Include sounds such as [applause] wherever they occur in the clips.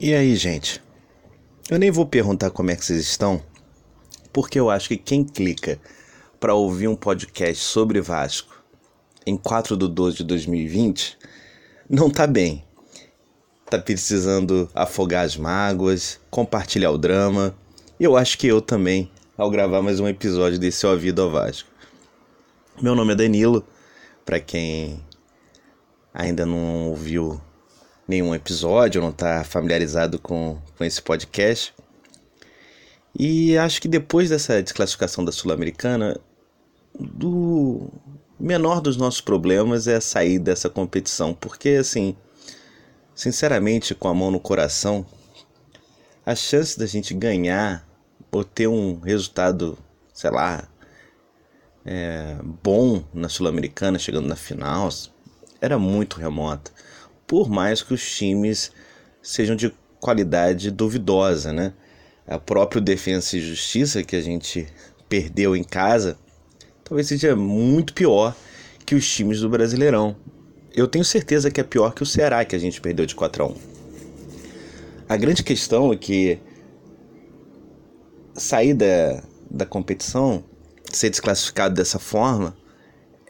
E aí, gente? Eu nem vou perguntar como é que vocês estão, porque eu acho que quem clica para ouvir um podcast sobre Vasco em 4 de 12 de 2020 não tá bem. Tá precisando afogar as mágoas, compartilhar o drama. E eu acho que eu também, ao gravar mais um episódio desse Ó Vida ao Vasco. Meu nome é Danilo, para quem ainda não ouviu nenhum episódio, não está familiarizado com, com esse podcast. E acho que depois dessa desclassificação da Sul-Americana, do menor dos nossos problemas é sair dessa competição, porque assim, sinceramente, com a mão no coração, a chance da gente ganhar ou ter um resultado, sei lá, é, bom na Sul-Americana, chegando na final, era muito remota por mais que os times sejam de qualidade duvidosa, né? A próprio Defensa e Justiça que a gente perdeu em casa, talvez seja muito pior que os times do Brasileirão. Eu tenho certeza que é pior que o Ceará que a gente perdeu de 4 a 1. A grande questão é que sair da, da competição, ser desclassificado dessa forma,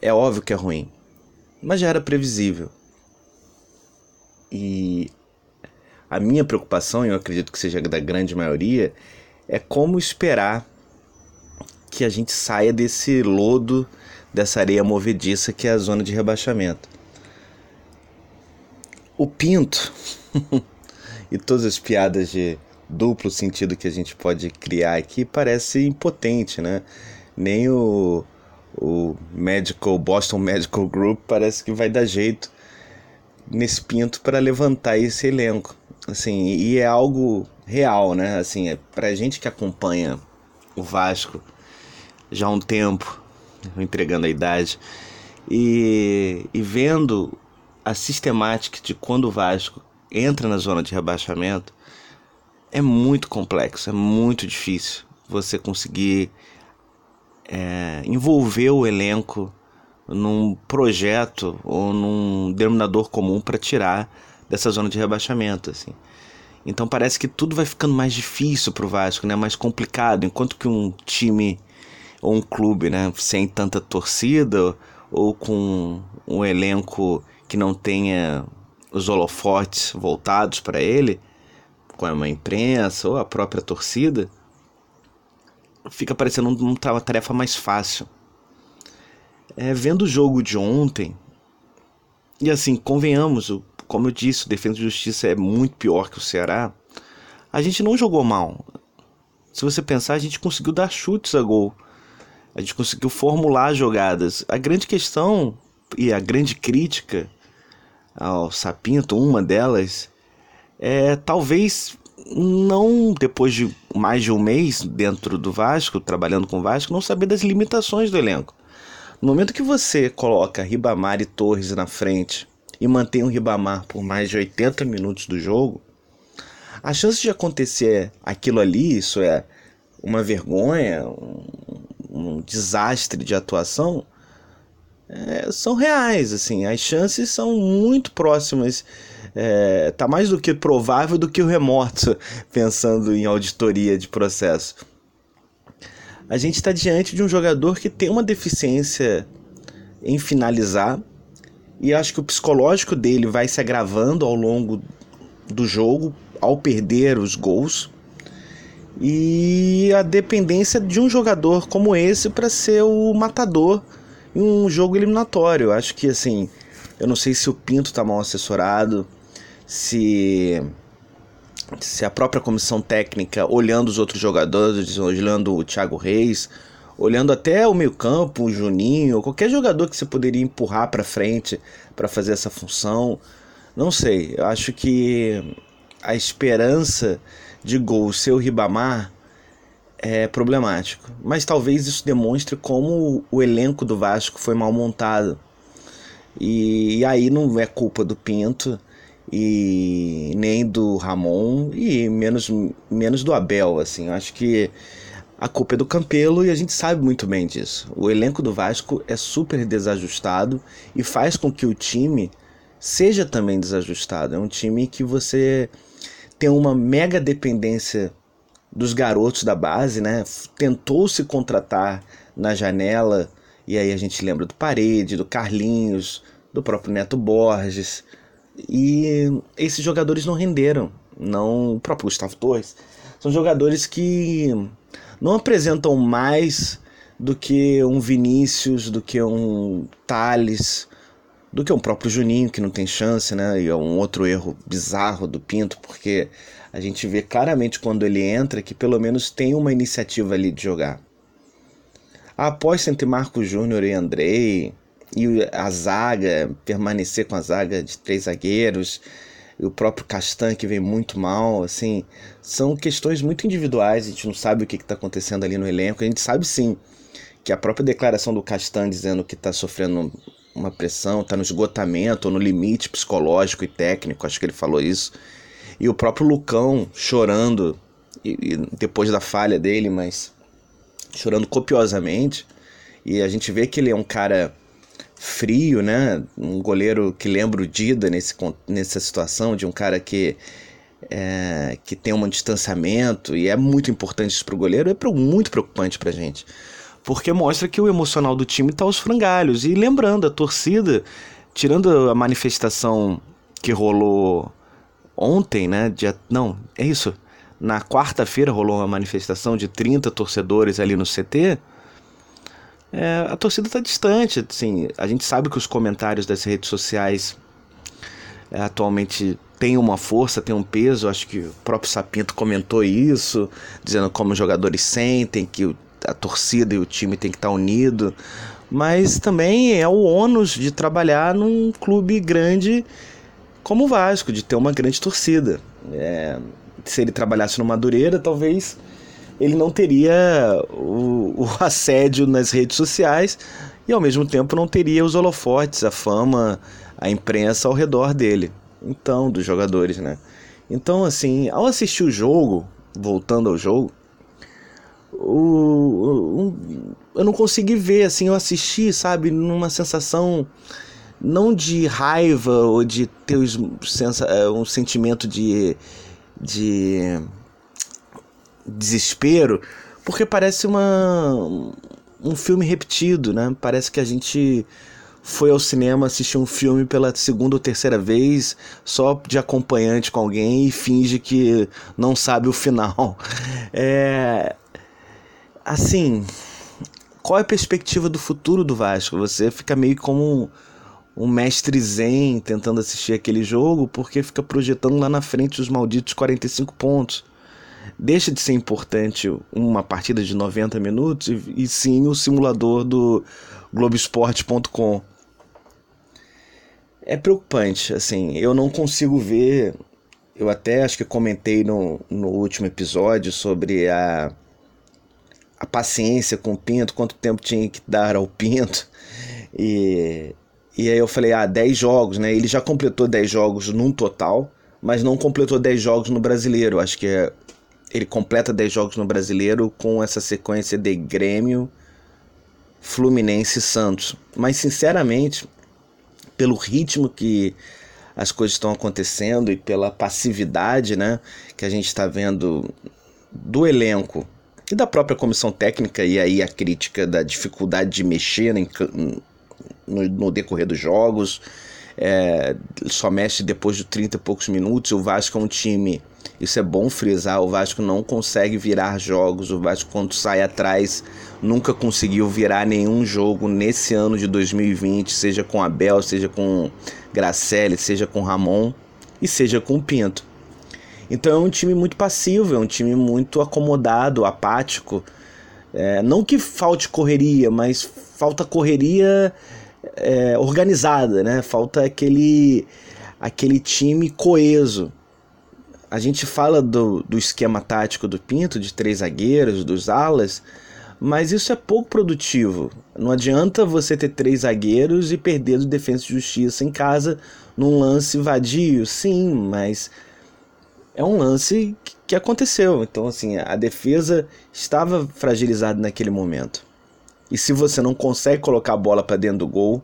é óbvio que é ruim. Mas já era previsível. E a minha preocupação, e eu acredito que seja da grande maioria, é como esperar que a gente saia desse lodo, dessa areia movediça que é a zona de rebaixamento. O Pinto [laughs] e todas as piadas de duplo sentido que a gente pode criar aqui parece impotente, né? Nem o, o Medical Boston Medical Group parece que vai dar jeito nesse pinto para levantar esse elenco. Assim, e é algo real, né? Assim, é pra gente que acompanha o Vasco já há um tempo, entregando a idade, e, e vendo a sistemática de quando o Vasco entra na zona de rebaixamento, é muito complexo, é muito difícil você conseguir é, envolver o elenco num projeto ou num denominador comum para tirar dessa zona de rebaixamento, assim. Então parece que tudo vai ficando mais difícil para o Vasco, né? Mais complicado, enquanto que um time ou um clube, né, sem tanta torcida ou com um elenco que não tenha os holofotes voltados para ele, com a imprensa ou a própria torcida, fica parecendo uma tarefa mais fácil. É, vendo o jogo de ontem, e assim, convenhamos, como eu disse, o Defesa e Justiça é muito pior que o Ceará. A gente não jogou mal. Se você pensar, a gente conseguiu dar chutes a gol. A gente conseguiu formular jogadas. A grande questão e a grande crítica ao Sapinto, uma delas, é talvez não depois de mais de um mês dentro do Vasco, trabalhando com o Vasco, não saber das limitações do elenco. No momento que você coloca Ribamar e Torres na frente e mantém o Ribamar por mais de 80 minutos do jogo, a chance de acontecer aquilo ali, isso é uma vergonha, um, um desastre de atuação, é, são reais, assim, as chances são muito próximas, é, tá mais do que provável do que o remoto, [laughs] pensando em auditoria de processo a gente está diante de um jogador que tem uma deficiência em finalizar e acho que o psicológico dele vai se agravando ao longo do jogo ao perder os gols e a dependência de um jogador como esse para ser o matador em um jogo eliminatório. Acho que assim, eu não sei se o Pinto está mal assessorado, se se a própria comissão técnica, olhando os outros jogadores, olhando o Thiago Reis, olhando até o meio-campo, o Juninho, qualquer jogador que você poderia empurrar para frente para fazer essa função, não sei. Eu acho que a esperança de gol ser o Ribamar é problemático, mas talvez isso demonstre como o elenco do Vasco foi mal montado. E, e aí não é culpa do Pinto e nem do Ramon e menos, menos do Abel, assim. Eu acho que a culpa é do Campelo e a gente sabe muito bem disso. O elenco do Vasco é super desajustado e faz com que o time seja também desajustado. É um time que você tem uma mega dependência dos garotos da base, né? Tentou se contratar na janela, e aí a gente lembra do Parede, do Carlinhos, do próprio Neto Borges. E esses jogadores não renderam, não o próprio Gustavo Torres. São jogadores que não apresentam mais do que um Vinícius, do que um Thales, do que um próprio Juninho, que não tem chance, né? E é um outro erro bizarro do Pinto, porque a gente vê claramente quando ele entra que pelo menos tem uma iniciativa ali de jogar. A aposta entre Marco Júnior e Andrei, e a zaga, permanecer com a zaga de três zagueiros, e o próprio Castan que vem muito mal, assim, são questões muito individuais, a gente não sabe o que está acontecendo ali no elenco, a gente sabe sim que a própria declaração do Castan dizendo que está sofrendo uma pressão, está no esgotamento, ou no limite psicológico e técnico, acho que ele falou isso, e o próprio Lucão chorando, e, e depois da falha dele, mas chorando copiosamente, e a gente vê que ele é um cara frio, né? Um goleiro que lembra o Dida nesse, nessa situação, de um cara que, é, que tem um distanciamento, e é muito importante isso para o goleiro, é muito preocupante para gente. Porque mostra que o emocional do time está aos frangalhos. E lembrando, a torcida, tirando a manifestação que rolou ontem, né? Dia, não, é isso. Na quarta-feira rolou uma manifestação de 30 torcedores ali no CT é, a torcida está distante. Assim, a gente sabe que os comentários das redes sociais é, atualmente têm uma força, têm um peso. Acho que o próprio Sapinto comentou isso, dizendo como os jogadores sentem, que a torcida e o time tem que estar tá unido. Mas também é o ônus de trabalhar num clube grande como o Vasco, de ter uma grande torcida. É, se ele trabalhasse no Madureira, talvez ele não teria o, o [laughs] assédio nas redes sociais e ao mesmo tempo não teria os holofotes, a fama, a imprensa ao redor dele. Então, dos jogadores, né? Então, assim, ao assistir o jogo, voltando ao jogo, o, o, eu não consegui ver, assim, eu assisti, sabe, numa sensação não de raiva ou de ter um sentimento de, de desespero, porque parece uma um filme repetido, né? Parece que a gente foi ao cinema assistir um filme pela segunda ou terceira vez, só de acompanhante com alguém e finge que não sabe o final. [laughs] É assim, qual é a perspectiva do futuro do Vasco? Você fica meio como um, um mestre zen tentando assistir aquele jogo, porque fica projetando lá na frente os malditos 45 pontos deixa de ser importante uma partida de 90 minutos e, e sim o simulador do Globoesporte.com. É preocupante, assim, eu não consigo ver. Eu até acho que comentei no, no último episódio sobre a, a paciência com o Pinto, quanto tempo tinha que dar ao Pinto. E, e aí eu falei, ah, 10 jogos, né? Ele já completou 10 jogos num total, mas não completou 10 jogos no brasileiro. Acho que é ele completa 10 jogos no Brasileiro com essa sequência de Grêmio, Fluminense e Santos. Mas sinceramente, pelo ritmo que as coisas estão acontecendo e pela passividade, né, que a gente está vendo do elenco e da própria comissão técnica e aí a crítica da dificuldade de mexer no, no decorrer dos jogos, é, só mexe depois de 30 e poucos minutos. O Vasco é um time isso é bom frisar. O Vasco não consegue virar jogos. O Vasco, quando sai atrás, nunca conseguiu virar nenhum jogo nesse ano de 2020, seja com Abel, seja com Gracelli, seja com Ramon e seja com Pinto. Então é um time muito passivo, é um time muito acomodado, apático. É, não que falte correria, mas falta correria é, organizada, né? Falta aquele, aquele time coeso a gente fala do, do esquema tático do Pinto, de três zagueiros, dos alas, mas isso é pouco produtivo. Não adianta você ter três zagueiros e perder do Defesa e Justiça em casa num lance vadio, sim, mas é um lance que aconteceu. Então, assim, a defesa estava fragilizada naquele momento. E se você não consegue colocar a bola para dentro do gol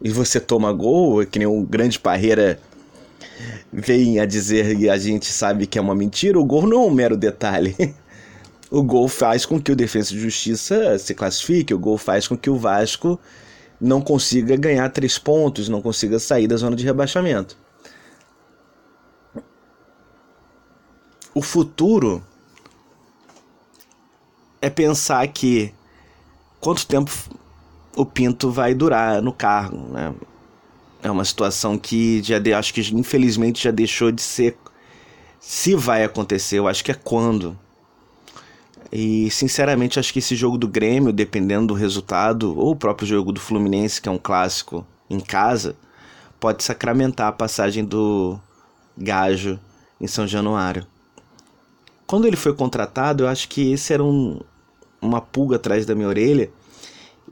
e você toma gol, é que nem o grande Parreira vem a dizer e a gente sabe que é uma mentira, o gol não é um mero detalhe. O gol faz com que o Defesa de Justiça se classifique, o gol faz com que o Vasco não consiga ganhar três pontos, não consiga sair da zona de rebaixamento. O futuro é pensar que quanto tempo o Pinto vai durar no cargo, né? É uma situação que já de, acho que infelizmente já deixou de ser se vai acontecer, eu acho que é quando. E sinceramente acho que esse jogo do Grêmio, dependendo do resultado, ou o próprio jogo do Fluminense, que é um clássico em casa, pode sacramentar a passagem do Gajo em São Januário. Quando ele foi contratado, eu acho que esse era um, uma pulga atrás da minha orelha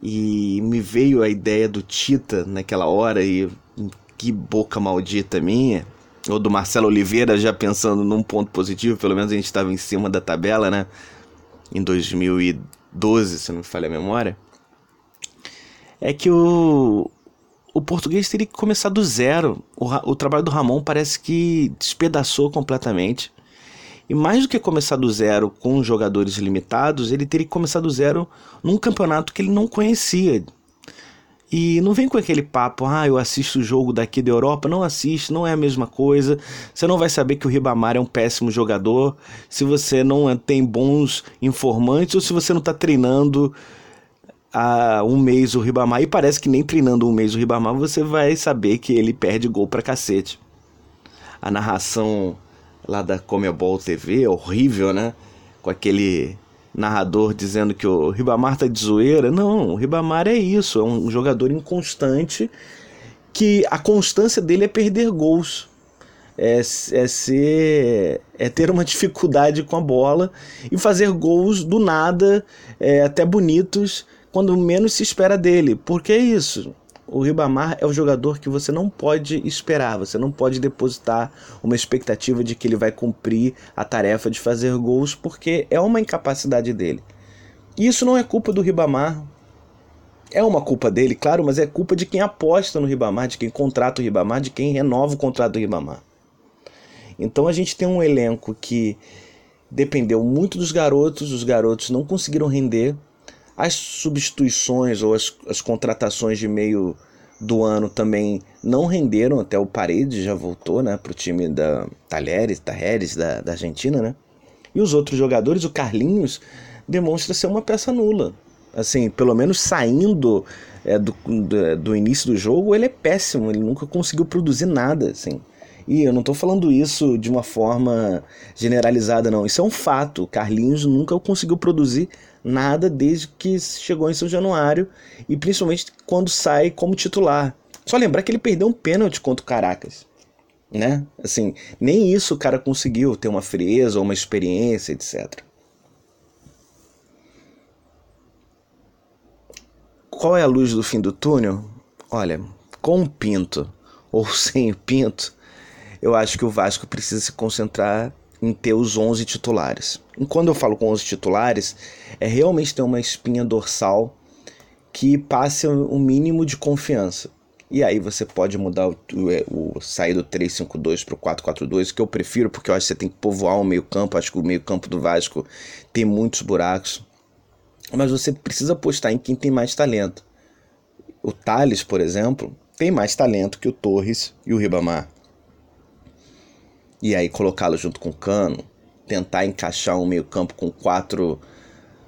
e me veio a ideia do Tita naquela hora e que boca maldita minha ou do Marcelo Oliveira já pensando num ponto positivo, pelo menos a gente estava em cima da tabela, né? Em 2012, se não me falha a memória. É que o, o português teria que começar do zero. O, o trabalho do Ramon parece que despedaçou completamente. E mais do que começar do zero com jogadores limitados, ele teria que começar do zero num campeonato que ele não conhecia. E não vem com aquele papo, ah, eu assisto o jogo daqui da Europa. Não assiste, não é a mesma coisa. Você não vai saber que o Ribamar é um péssimo jogador se você não tem bons informantes ou se você não está treinando há um mês o Ribamar. E parece que nem treinando um mês o Ribamar você vai saber que ele perde gol pra cacete. A narração lá da Comebol TV, horrível, né? Com aquele narrador dizendo que o Ribamar tá de zoeira. Não, o Ribamar é isso, é um jogador inconstante que a constância dele é perder gols. É, é ser é ter uma dificuldade com a bola e fazer gols do nada, é, até bonitos, quando menos se espera dele. Porque é isso o Ribamar é o jogador que você não pode esperar, você não pode depositar uma expectativa de que ele vai cumprir a tarefa de fazer gols, porque é uma incapacidade dele. E isso não é culpa do Ribamar. É uma culpa dele, claro, mas é culpa de quem aposta no Ribamar, de quem contrata o Ribamar, de quem renova o contrato do Ribamar. Então a gente tem um elenco que dependeu muito dos garotos, os garotos não conseguiram render, as substituições ou as, as contratações de meio do ano também não renderam, até o Paredes já voltou né, para o time da Talheres, Talheres da, da Argentina, né? E os outros jogadores, o Carlinhos, demonstra ser uma peça nula. Assim, pelo menos saindo é, do, do, do, início do jogo, ele é péssimo, ele nunca conseguiu produzir nada, assim. E eu não estou falando isso de uma forma generalizada, não. Isso é um fato. Carlinhos nunca conseguiu produzir nada desde que chegou em São Januário e principalmente quando sai como titular. Só lembrar que ele perdeu um pênalti contra o Caracas, né? Assim, nem isso o cara conseguiu ter uma frieza ou uma experiência, etc. Qual é a luz do fim do túnel? Olha, com o Pinto ou sem o Pinto, eu acho que o Vasco precisa se concentrar em ter os 11 titulares. E quando eu falo com 11 titulares, é realmente ter uma espinha dorsal que passe um mínimo de confiança. E aí você pode mudar o, o, o sair do 352 para o 442, que eu prefiro, porque eu acho que você tem que povoar o meio-campo. Acho que o meio-campo do Vasco tem muitos buracos. Mas você precisa apostar em quem tem mais talento. O Thales, por exemplo, tem mais talento que o Torres e o Ribamar e aí colocá-lo junto com o Cano, tentar encaixar um meio-campo com quatro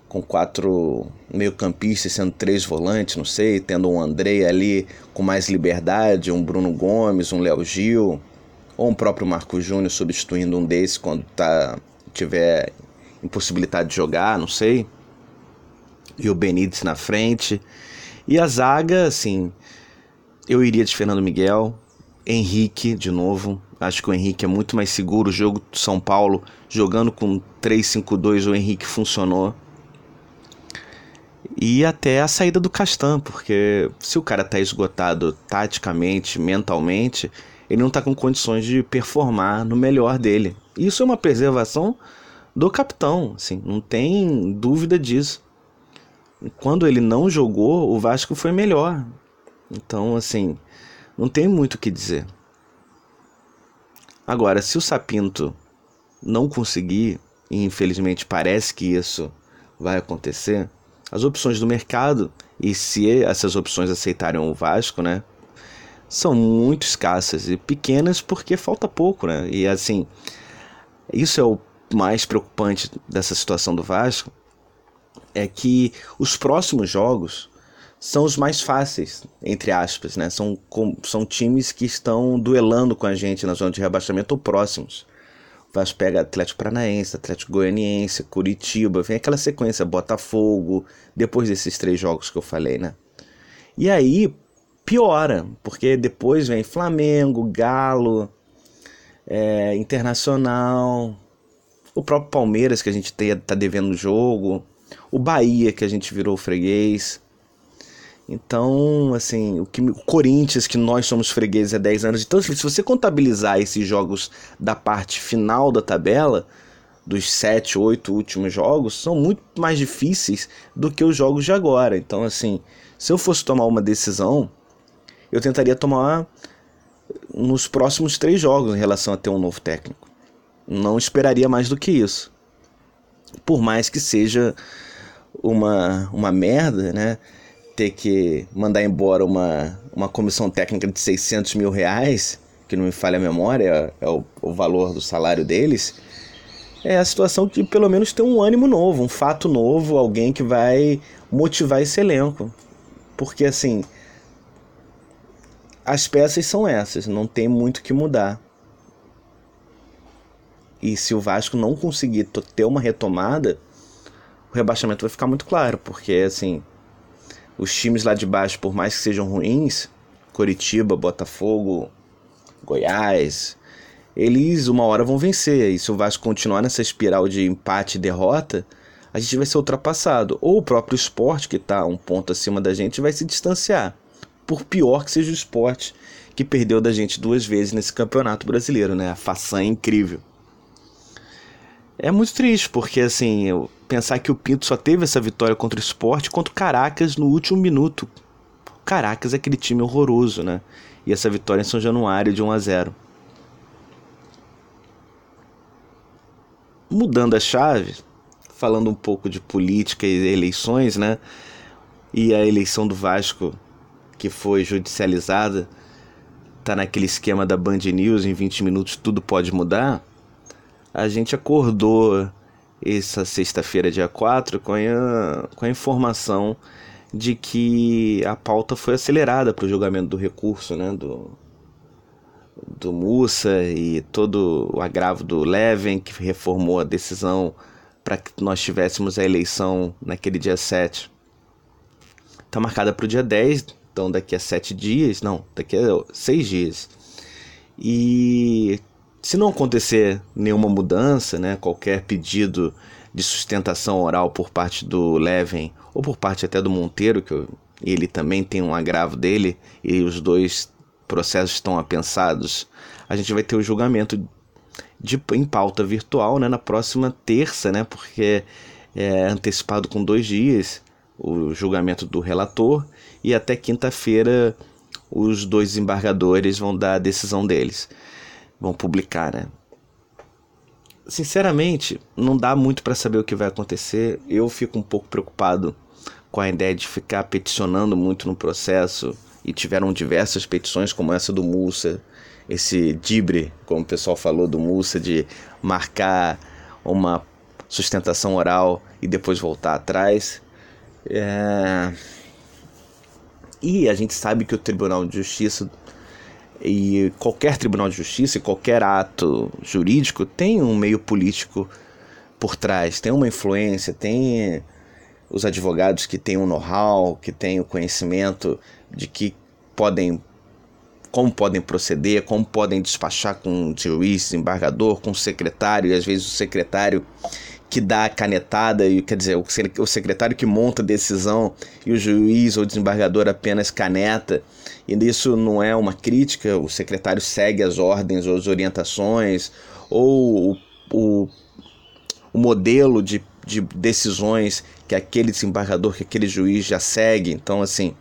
com quatro meio-campistas, sendo três volantes, não sei, tendo um André ali com mais liberdade, um Bruno Gomes, um Léo Gil, ou um próprio Marco Júnior substituindo um desses quando tá tiver impossibilidade de jogar, não sei. E o Benítez na frente. E a zaga, assim, eu iria de Fernando Miguel, Henrique de novo, Acho que o Henrique é muito mais seguro. O jogo do São Paulo, jogando com 3-5-2, o Henrique funcionou. E até a saída do Castan, porque se o cara tá esgotado taticamente, mentalmente, ele não tá com condições de performar no melhor dele. Isso é uma preservação do capitão, assim, não tem dúvida disso. Quando ele não jogou, o Vasco foi melhor. Então, assim, não tem muito o que dizer. Agora, se o Sapinto não conseguir, e infelizmente parece que isso vai acontecer, as opções do mercado, e se essas opções aceitarem o Vasco, né? São muito escassas e pequenas porque falta pouco, né? E assim, isso é o mais preocupante dessa situação do Vasco, é que os próximos jogos são os mais fáceis, entre aspas, né? São, são times que estão duelando com a gente na zona de rebaixamento ou próximos. O Vasco pega Atlético Paranaense, Atlético Goianiense, Curitiba, vem aquela sequência Botafogo, depois desses três jogos que eu falei, né? E aí piora, porque depois vem Flamengo, Galo, é, Internacional, o próprio Palmeiras que a gente está devendo no jogo, o Bahia que a gente virou freguês. Então, assim, o, que, o Corinthians, que nós somos fregueses há 10 anos. Então, se você contabilizar esses jogos da parte final da tabela, dos 7, 8 últimos jogos, são muito mais difíceis do que os jogos de agora. Então, assim, se eu fosse tomar uma decisão, eu tentaria tomar nos próximos três jogos em relação a ter um novo técnico. Não esperaria mais do que isso. Por mais que seja uma, uma merda, né? Ter que mandar embora uma, uma comissão técnica de 600 mil reais, que não me falha a memória, é o, o valor do salário deles, é a situação de pelo menos ter um ânimo novo, um fato novo, alguém que vai motivar esse elenco. Porque assim, as peças são essas, não tem muito que mudar. E se o Vasco não conseguir ter uma retomada, o rebaixamento vai ficar muito claro, porque assim, os times lá de baixo, por mais que sejam ruins, Coritiba, Botafogo, Goiás, eles uma hora vão vencer. E se o Vasco continuar nessa espiral de empate e derrota, a gente vai ser ultrapassado. Ou o próprio esporte, que está um ponto acima da gente, vai se distanciar. Por pior que seja o esporte, que perdeu da gente duas vezes nesse campeonato brasileiro, né? A façanha incrível. É muito triste, porque assim, pensar que o Pinto só teve essa vitória contra o esporte contra o Caracas no último minuto. Caracas é aquele time horroroso, né? E essa vitória em São Januário de 1 a 0. Mudando a chave, falando um pouco de política e eleições, né? E a eleição do Vasco que foi judicializada, tá naquele esquema da Band News, em 20 minutos tudo pode mudar a gente acordou essa sexta-feira, dia 4, com a, com a informação de que a pauta foi acelerada para o julgamento do recurso, né, do, do Mussa e todo o agravo do Leven, que reformou a decisão para que nós tivéssemos a eleição naquele dia 7. Está marcada para o dia 10, então daqui a 7 dias, não, daqui a 6 dias. E se não acontecer nenhuma mudança, né, qualquer pedido de sustentação oral por parte do Leven ou por parte até do Monteiro, que eu, ele também tem um agravo dele e os dois processos estão apensados, a gente vai ter o julgamento de, em pauta virtual né, na próxima terça, né, porque é antecipado com dois dias o julgamento do relator e até quinta-feira os dois embargadores vão dar a decisão deles vão publicar, né? Sinceramente, não dá muito para saber o que vai acontecer. Eu fico um pouco preocupado com a ideia de ficar peticionando muito no processo e tiveram diversas petições como essa do Mussa, esse dibre, como o pessoal falou do Mussa de marcar uma sustentação oral e depois voltar atrás. É... E a gente sabe que o Tribunal de Justiça e qualquer tribunal de justiça, qualquer ato jurídico tem um meio político por trás, tem uma influência, tem os advogados que têm o um know-how, que têm o conhecimento de que podem como podem proceder, como podem despachar com o juiz, desembargador, com o secretário, e às vezes o secretário que dá a canetada, e quer dizer, o secretário que monta a decisão e o juiz ou desembargador apenas caneta e isso não é uma crítica, o secretário segue as ordens ou as orientações, ou o, o, o modelo de, de decisões que aquele desembargador, que aquele juiz já segue. Então, assim,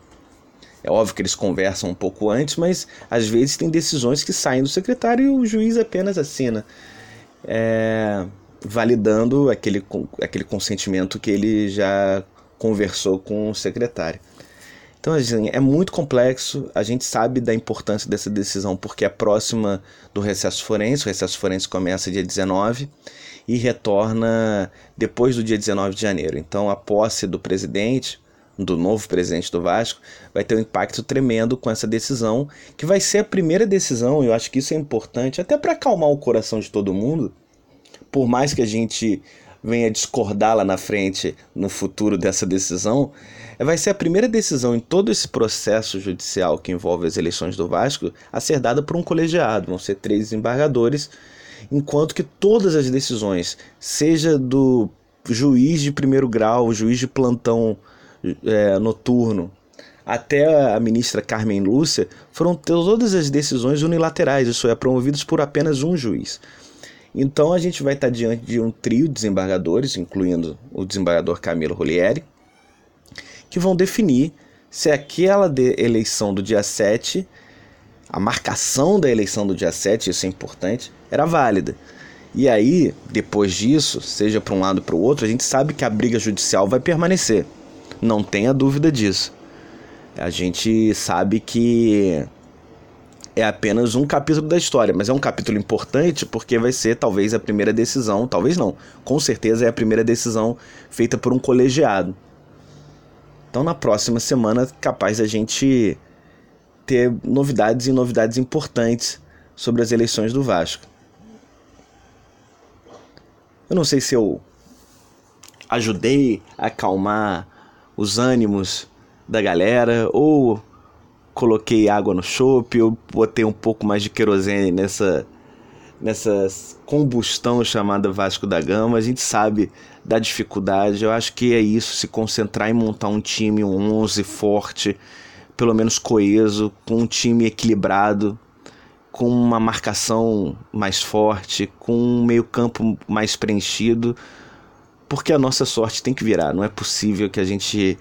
É óbvio que eles conversam um pouco antes, mas às vezes tem decisões que saem do secretário e o juiz apenas assina, é, validando aquele, aquele consentimento que ele já conversou com o secretário. Então, assim, é muito complexo. A gente sabe da importância dessa decisão porque é próxima do recesso forense. O recesso forense começa dia 19 e retorna depois do dia 19 de janeiro. Então, a posse do presidente do novo presidente do Vasco, vai ter um impacto tremendo com essa decisão, que vai ser a primeira decisão, e eu acho que isso é importante, até para acalmar o coração de todo mundo, por mais que a gente venha discordar lá na frente, no futuro dessa decisão, vai ser a primeira decisão em todo esse processo judicial que envolve as eleições do Vasco a ser dada por um colegiado. Vão ser três desembargadores, enquanto que todas as decisões, seja do juiz de primeiro grau, juiz de plantão é, noturno, até a ministra Carmen Lúcia, foram todas as decisões unilaterais, isso é, promovidas por apenas um juiz. Então a gente vai estar diante de um trio de desembargadores, incluindo o desembargador Camilo Rolieri, que vão definir se aquela de eleição do dia 7, a marcação da eleição do dia 7, isso é importante, era válida. E aí, depois disso, seja para um lado ou para o outro, a gente sabe que a briga judicial vai permanecer. Não tenha dúvida disso. A gente sabe que é apenas um capítulo da história, mas é um capítulo importante porque vai ser talvez a primeira decisão, talvez não, com certeza é a primeira decisão feita por um colegiado. Então na próxima semana capaz a gente ter novidades e novidades importantes sobre as eleições do Vasco. Eu não sei se eu ajudei a acalmar os ânimos da galera, ou coloquei água no chope, ou botei um pouco mais de querosene nessa nessa combustão chamada Vasco da Gama. A gente sabe da dificuldade. Eu acho que é isso, se concentrar em montar um time, um 11 forte, pelo menos coeso, com um time equilibrado, com uma marcação mais forte, com um meio-campo mais preenchido porque a nossa sorte tem que virar. Não é possível que a gente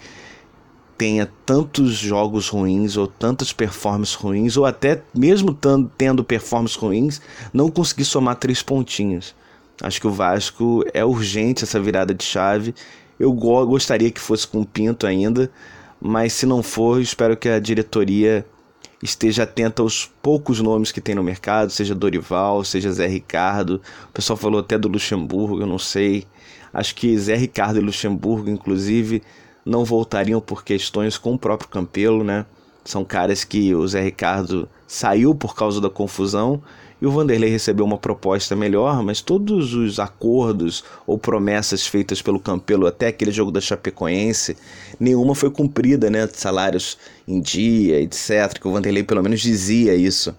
tenha tantos jogos ruins ou tantas performances ruins, ou até mesmo tendo performances ruins, não conseguir somar três pontinhos. Acho que o Vasco é urgente essa virada de chave. Eu gostaria que fosse com o Pinto ainda, mas se não for, espero que a diretoria esteja atenta aos poucos nomes que tem no mercado, seja Dorival, seja Zé Ricardo. O pessoal falou até do Luxemburgo, eu não sei. Acho que Zé Ricardo e Luxemburgo, inclusive, não voltariam por questões com o próprio Campelo, né? São caras que o Zé Ricardo saiu por causa da confusão e o Vanderlei recebeu uma proposta melhor, mas todos os acordos ou promessas feitas pelo Campelo até aquele jogo da Chapecoense, nenhuma foi cumprida, né? Salários em dia, etc. Que o Vanderlei pelo menos dizia isso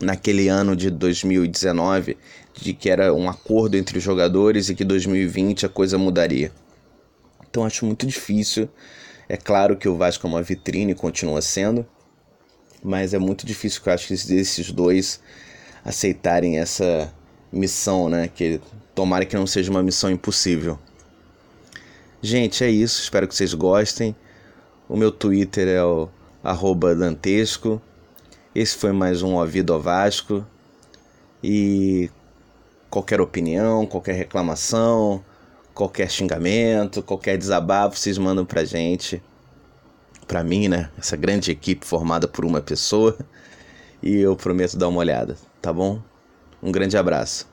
naquele ano de 2019 de que era um acordo entre os jogadores e que 2020 a coisa mudaria. Então acho muito difícil. É claro que o Vasco é uma vitrine, continua sendo, mas é muito difícil que eu acho que esses dois aceitarem essa missão, né? Que tomara que não seja uma missão impossível. Gente, é isso. Espero que vocês gostem. O meu Twitter é o dantesco. Esse foi mais um Ouvido ao Vasco. E qualquer opinião, qualquer reclamação, qualquer xingamento, qualquer desabafo, vocês mandam pra gente, pra mim, né? Essa grande equipe formada por uma pessoa. E eu prometo dar uma olhada, tá bom? Um grande abraço.